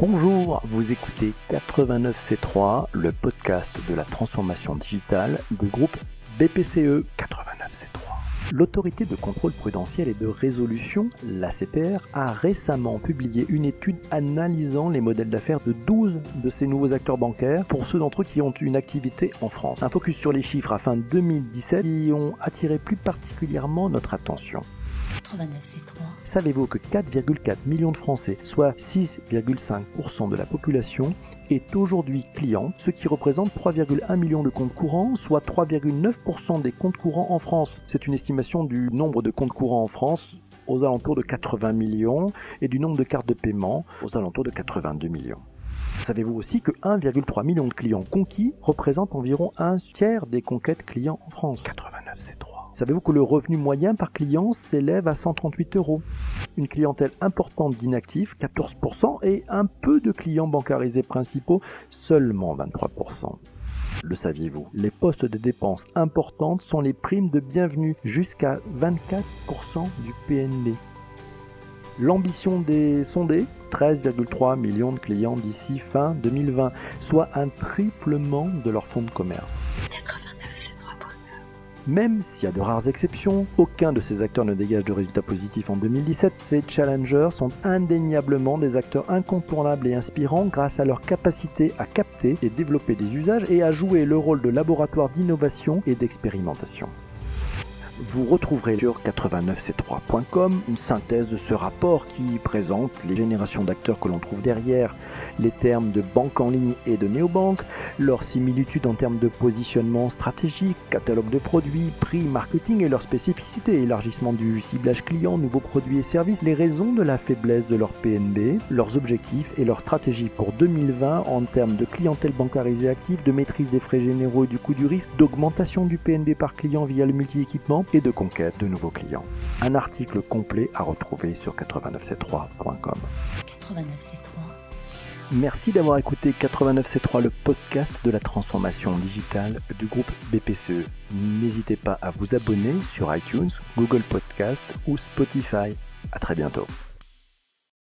Bonjour, vous écoutez 89C3, le podcast de la transformation digitale du groupe BPCE 89C3. L'autorité de contrôle prudentiel et de résolution, l'ACPR, a récemment publié une étude analysant les modèles d'affaires de 12 de ces nouveaux acteurs bancaires pour ceux d'entre eux qui ont une activité en France. Un focus sur les chiffres à fin 2017 qui ont attiré plus particulièrement notre attention. 89C3. Savez-vous que 4,4 millions de Français, soit 6,5% de la population, est aujourd'hui client, ce qui représente 3,1 millions de comptes courants, soit 3,9% des comptes courants en France. C'est une estimation du nombre de comptes courants en France aux alentours de 80 millions et du nombre de cartes de paiement aux alentours de 82 millions. Savez-vous aussi que 1,3 million de clients conquis représentent environ un tiers des conquêtes clients en France? 89, c'est 3. Savez-vous que le revenu moyen par client s'élève à 138 euros? Une clientèle importante d'inactifs, 14%, et un peu de clients bancarisés principaux, seulement 23%. Le saviez-vous? Les postes de dépenses importantes sont les primes de bienvenue, jusqu'à 24% du PNB. L'ambition des sondés? 13,3 millions de clients d'ici fin 2020, soit un triplement de leur fonds de commerce. Même s'il y a de rares exceptions, aucun de ces acteurs ne dégage de résultats positifs en 2017, ces challengers sont indéniablement des acteurs incontournables et inspirants grâce à leur capacité à capter et développer des usages et à jouer le rôle de laboratoire d'innovation et d'expérimentation. Vous retrouverez sur 89c3.com une synthèse de ce rapport qui présente les générations d'acteurs que l'on trouve derrière, les termes de banque en ligne et de néobanque, leurs similitudes en termes de positionnement stratégique, catalogue de produits, prix, marketing et leurs spécificités, élargissement du ciblage client, nouveaux produits et services, les raisons de la faiblesse de leur PNB, leurs objectifs et leur stratégie pour 2020 en termes de clientèle bancarisée active, de maîtrise des frais généraux et du coût du risque, d'augmentation du PNB par client via le multi-équipement et de conquête de nouveaux clients. Un article complet à retrouver sur 89c3.com. 89C3. Merci d'avoir écouté 89C3, le podcast de la transformation digitale du groupe BPCE. N'hésitez pas à vous abonner sur iTunes, Google Podcast ou Spotify. À très bientôt.